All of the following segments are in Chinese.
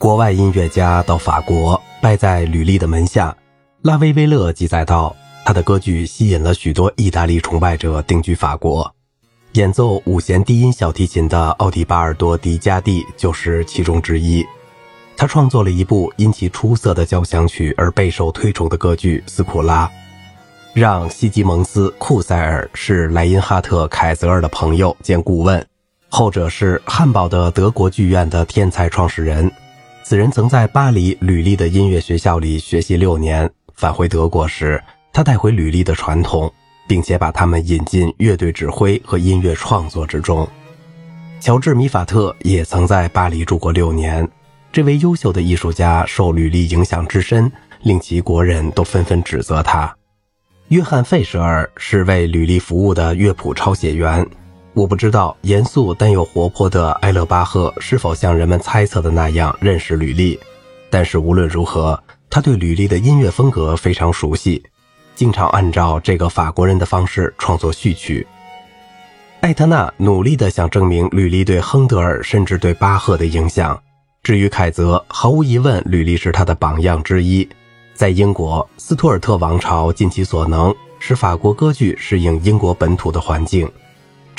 国外音乐家到法国拜在吕丽的门下。拉维威勒记载道，他的歌剧吸引了许多意大利崇拜者定居法国。演奏五弦低音小提琴的奥迪巴尔多·迪加蒂就是其中之一。他创作了一部因其出色的交响曲而备受推崇的歌剧《斯库拉》，让西吉蒙斯·库塞尔是莱因哈特·凯泽尔的朋友兼顾问，后者是汉堡的德国剧院的天才创始人。此人曾在巴黎吕利的音乐学校里学习六年，返回德国时，他带回吕利的传统，并且把他们引进乐队指挥和音乐创作之中。乔治·米法特也曾在巴黎住过六年。这位优秀的艺术家受履历影响之深，令其国人都纷纷指责他。约翰·费舍尔是为履历服务的乐谱抄写员。我不知道严肃但又活泼的埃勒巴赫是否像人们猜测的那样认识吕丽，但是无论如何，他对吕丽的音乐风格非常熟悉，经常按照这个法国人的方式创作序曲。艾特纳努力地想证明吕丽对亨德尔甚至对巴赫的影响。至于凯泽，毫无疑问，吕利是他的榜样之一。在英国，斯图尔特王朝尽其所能使法国歌剧适应英国本土的环境。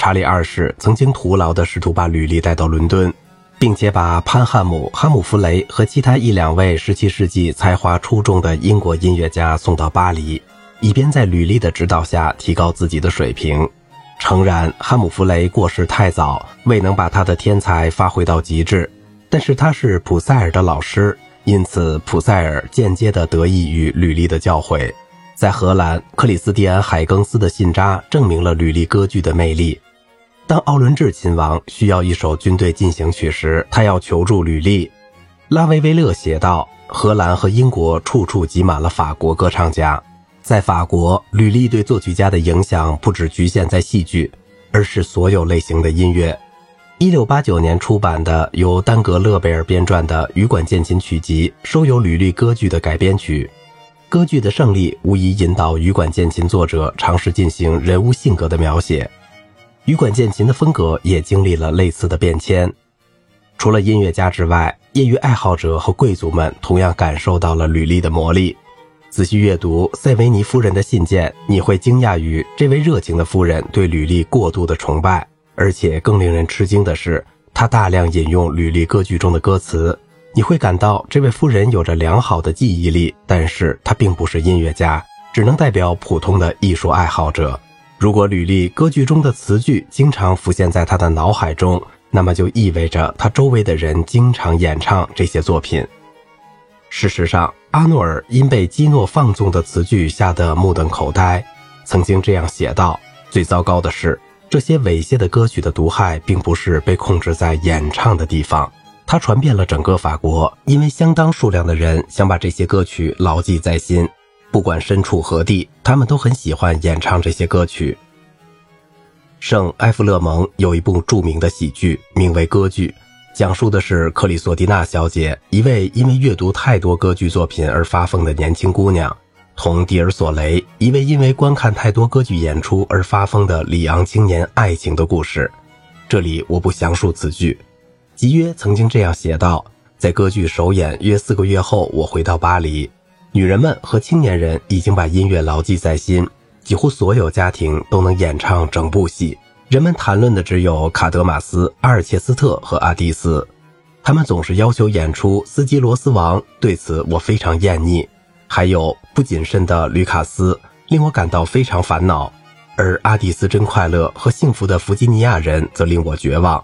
查理二世曾经徒劳地试图把吕利带到伦敦，并且把潘汉姆、哈姆弗雷和其他一两位17世纪才华出众的英国音乐家送到巴黎，以便在吕利的指导下提高自己的水平。诚然，哈姆弗雷过世太早，未能把他的天才发挥到极致。但是他是普塞尔的老师，因此普塞尔间接地得益于吕利的教诲。在荷兰，克里斯蒂安·海更斯的信札证明了吕利歌剧的魅力。当奥伦治亲王需要一首军队进行曲时，他要求助吕利。拉维维勒写道：“荷兰和英国处处挤满了法国歌唱家。在法国，吕利对作曲家的影响不只局限在戏剧，而是所有类型的音乐。”一六八九年出版的由丹格勒贝尔编撰的《羽管键琴曲集》收有吕利歌剧的改编曲。歌剧的胜利无疑引导羽管键琴作者尝试进行人物性格的描写。羽管键琴的风格也经历了类似的变迁。除了音乐家之外，业余爱好者和贵族们同样感受到了吕利的魔力。仔细阅读塞维尼夫人的信件，你会惊讶于这位热情的夫人对吕利过度的崇拜。而且更令人吃惊的是，她大量引用吕利歌剧中的歌词。你会感到这位夫人有着良好的记忆力，但是她并不是音乐家，只能代表普通的艺术爱好者。如果吕利歌剧中的词句经常浮现在他的脑海中，那么就意味着他周围的人经常演唱这些作品。事实上，阿诺尔因被基诺放纵的词句吓得目瞪口呆，曾经这样写道：“最糟糕的是。”这些猥亵的歌曲的毒害，并不是被控制在演唱的地方，它传遍了整个法国，因为相当数量的人想把这些歌曲牢记在心，不管身处何地，他们都很喜欢演唱这些歌曲。圣埃弗勒蒙有一部著名的喜剧，名为《歌剧》，讲述的是克里索蒂娜小姐，一位因为阅读太多歌剧作品而发疯的年轻姑娘。同蒂尔索雷，一位因为观看太多歌剧演出而发疯的里昂青年爱情的故事。这里我不详述此剧。吉约曾经这样写道：在歌剧首演约四个月后，我回到巴黎，女人们和青年人已经把音乐牢记在心，几乎所有家庭都能演唱整部戏。人们谈论的只有卡德马斯、阿尔切斯特和阿蒂斯，他们总是要求演出斯基罗斯王，对此我非常厌腻。还有不谨慎的吕卡斯令我感到非常烦恼，而阿蒂斯真快乐和幸福的弗吉尼亚人则令我绝望。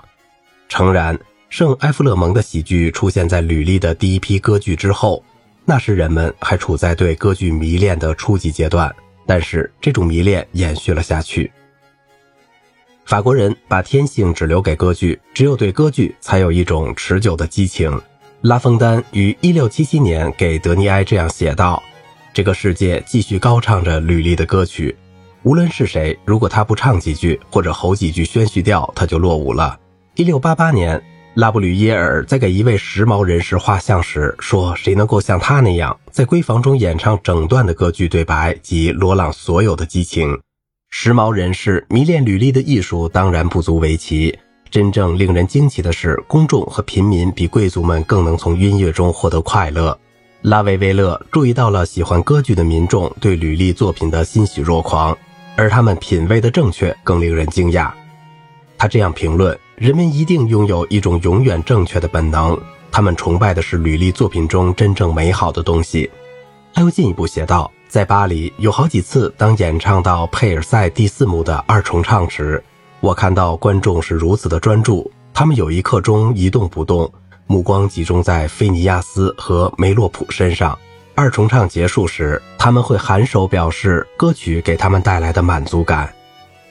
诚然，圣埃弗勒蒙的喜剧出现在吕利的第一批歌剧之后，那时人们还处在对歌剧迷恋的初级阶段，但是这种迷恋延续了下去。法国人把天性只留给歌剧，只有对歌剧才有一种持久的激情。拉封丹于1677年给德尼埃这样写道：“这个世界继续高唱着吕利的歌曲，无论是谁，如果他不唱几句或者吼几句宣叙调，他就落伍了。”1688 年，拉布吕耶尔在给一位时髦人士画像时说：“谁能够像他那样在闺房中演唱整段的歌剧对白及罗朗所有的激情？”时髦人士迷恋吕利的艺术当然不足为奇。真正令人惊奇的是，公众和平民比贵族们更能从音乐中获得快乐。拉维维勒注意到了喜欢歌剧的民众对吕利作品的欣喜若狂，而他们品味的正确更令人惊讶。他这样评论：人们一定拥有一种永远正确的本能，他们崇拜的是履历作品中真正美好的东西。他又进一步写道：在巴黎有好几次，当演唱到佩尔塞第四幕的二重唱时。我看到观众是如此的专注，他们有一刻钟一动不动，目光集中在菲尼亚斯和梅洛普身上。二重唱结束时，他们会颔首表示歌曲给他们带来的满足感。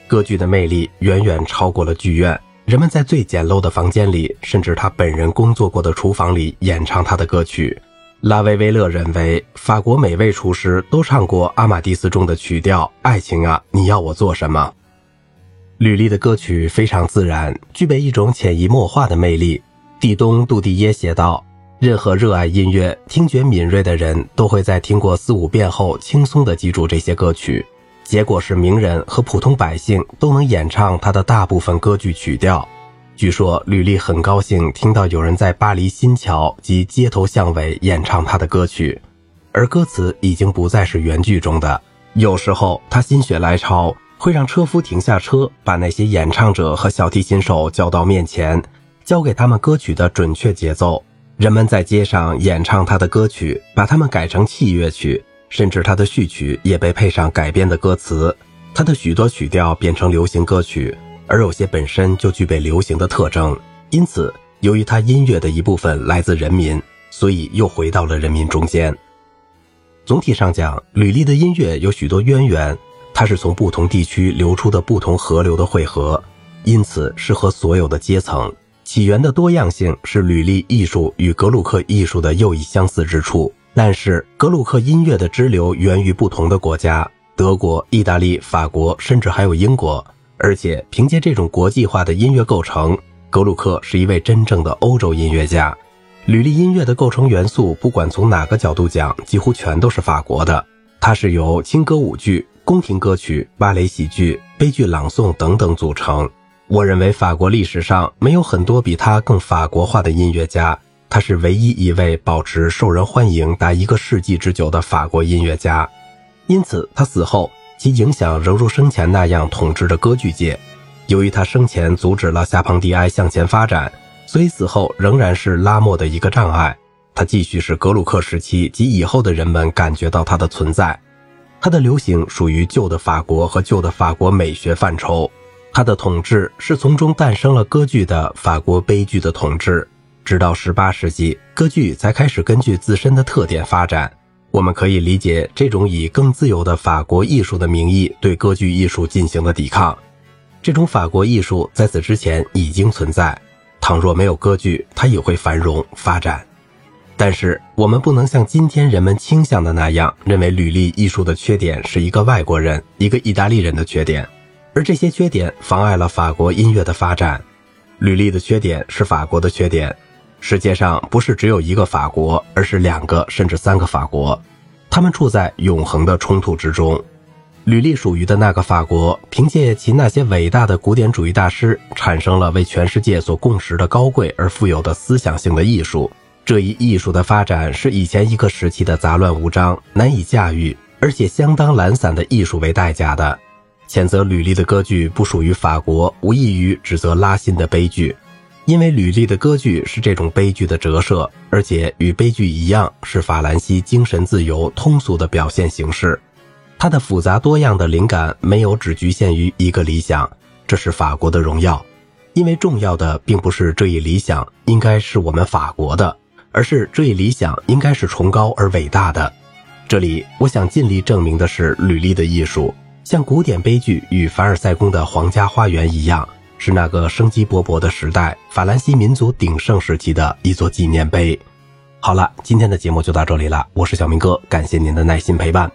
歌剧的魅力远远超过了剧院，人们在最简陋的房间里，甚至他本人工作过的厨房里演唱他的歌曲。拉维威勒认为，法国每位厨师都唱过《阿玛蒂斯》中的曲调《爱情啊，你要我做什么》。吕丽的歌曲非常自然，具备一种潜移默化的魅力。蒂东·杜蒂耶写道：“任何热爱音乐、听觉敏锐的人都会在听过四五遍后轻松地记住这些歌曲。结果是，名人和普通百姓都能演唱他的大部分歌剧曲调。据说，吕丽很高兴听到有人在巴黎新桥及街头巷尾演唱他的歌曲，而歌词已经不再是原剧中的。有时候，他心血来潮。”会让车夫停下车，把那些演唱者和小提琴手叫到面前，教给他们歌曲的准确节奏。人们在街上演唱他的歌曲，把它们改成器乐曲，甚至他的序曲也被配上改编的歌词。他的许多曲调变成流行歌曲，而有些本身就具备流行的特征。因此，由于他音乐的一部分来自人民，所以又回到了人民中间。总体上讲，吕丽的音乐有许多渊源。它是从不同地区流出的不同河流的汇合，因此适合所有的阶层。起源的多样性是吕利艺术与格鲁克艺术的又一相似之处。但是，格鲁克音乐的支流源于不同的国家：德国、意大利、法国，甚至还有英国。而且，凭借这种国际化的音乐构成，格鲁克是一位真正的欧洲音乐家。吕利音乐的构成元素，不管从哪个角度讲，几乎全都是法国的。它是由轻歌舞剧。宫廷歌曲、芭蕾喜剧、悲剧朗诵等等组成。我认为法国历史上没有很多比他更法国化的音乐家，他是唯一一位保持受人欢迎达一个世纪之久的法国音乐家。因此，他死后其影响仍如生前那样统治着歌剧界。由于他生前阻止了夏庞迪埃向前发展，所以死后仍然是拉莫的一个障碍。他继续使格鲁克时期及以后的人们感觉到他的存在。他的流行属于旧的法国和旧的法国美学范畴，他的统治是从中诞生了歌剧的法国悲剧的统治。直到18世纪，歌剧才开始根据自身的特点发展。我们可以理解这种以更自由的法国艺术的名义对歌剧艺术进行的抵抗。这种法国艺术在此之前已经存在，倘若没有歌剧，它也会繁荣发展。但是我们不能像今天人们倾向的那样，认为吕利艺术的缺点是一个外国人、一个意大利人的缺点，而这些缺点妨碍了法国音乐的发展。吕利的缺点是法国的缺点。世界上不是只有一个法国，而是两个甚至三个法国，他们处在永恒的冲突之中。吕利属于的那个法国，凭借其那些伟大的古典主义大师，产生了为全世界所共识的高贵而富有的思想性的艺术。这一艺术的发展是以前一个时期的杂乱无章、难以驾驭，而且相当懒散的艺术为代价的。谴责吕利的歌剧不属于法国，无异于指责拉辛的悲剧，因为吕利的歌剧是这种悲剧的折射，而且与悲剧一样，是法兰西精神自由通俗的表现形式。它的复杂多样的灵感没有只局限于一个理想，这是法国的荣耀，因为重要的并不是这一理想应该是我们法国的。而是这一理想应该是崇高而伟大的。这里，我想尽力证明的是，吕利的艺术像古典悲剧与凡尔赛宫的皇家花园一样，是那个生机勃勃的时代法兰西民族鼎盛时期的一座纪念碑。好了，今天的节目就到这里了，我是小明哥，感谢您的耐心陪伴。